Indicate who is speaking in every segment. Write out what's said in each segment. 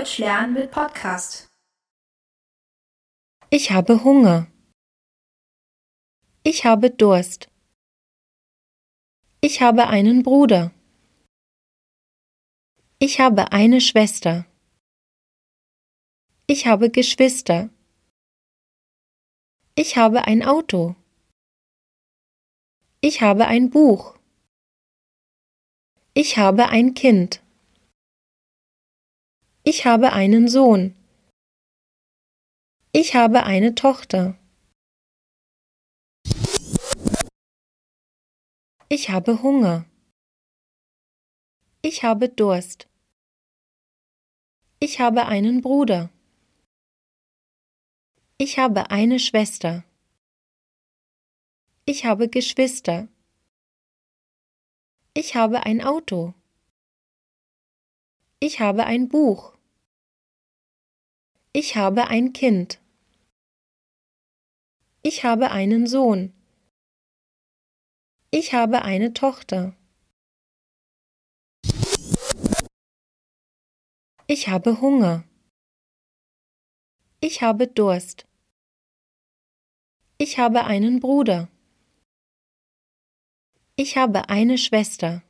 Speaker 1: Deutsch lernen mit Podcast.
Speaker 2: Ich habe Hunger. Ich habe Durst. Ich habe einen Bruder. Ich habe eine Schwester. Ich habe Geschwister. Ich habe ein Auto. Ich habe ein Buch. Ich habe ein Kind. Ich habe einen Sohn. Ich habe eine Tochter. Ich habe Hunger. Ich habe Durst. Ich habe einen Bruder. Ich habe eine Schwester. Ich habe Geschwister. Ich habe ein Auto. Ich habe ein Buch. Ich habe ein Kind. Ich habe einen Sohn. Ich habe eine Tochter. Ich habe Hunger. Ich habe Durst. Ich habe einen Bruder. Ich habe eine Schwester.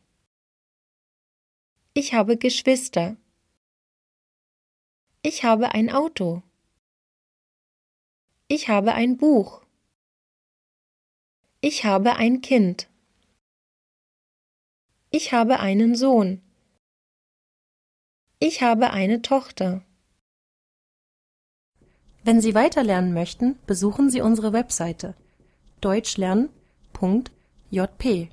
Speaker 2: Ich habe Geschwister. Ich habe ein Auto. Ich habe ein Buch. Ich habe ein Kind. Ich habe einen Sohn. Ich habe eine Tochter.
Speaker 3: Wenn Sie weiterlernen möchten, besuchen Sie unsere Webseite deutschlernen.jp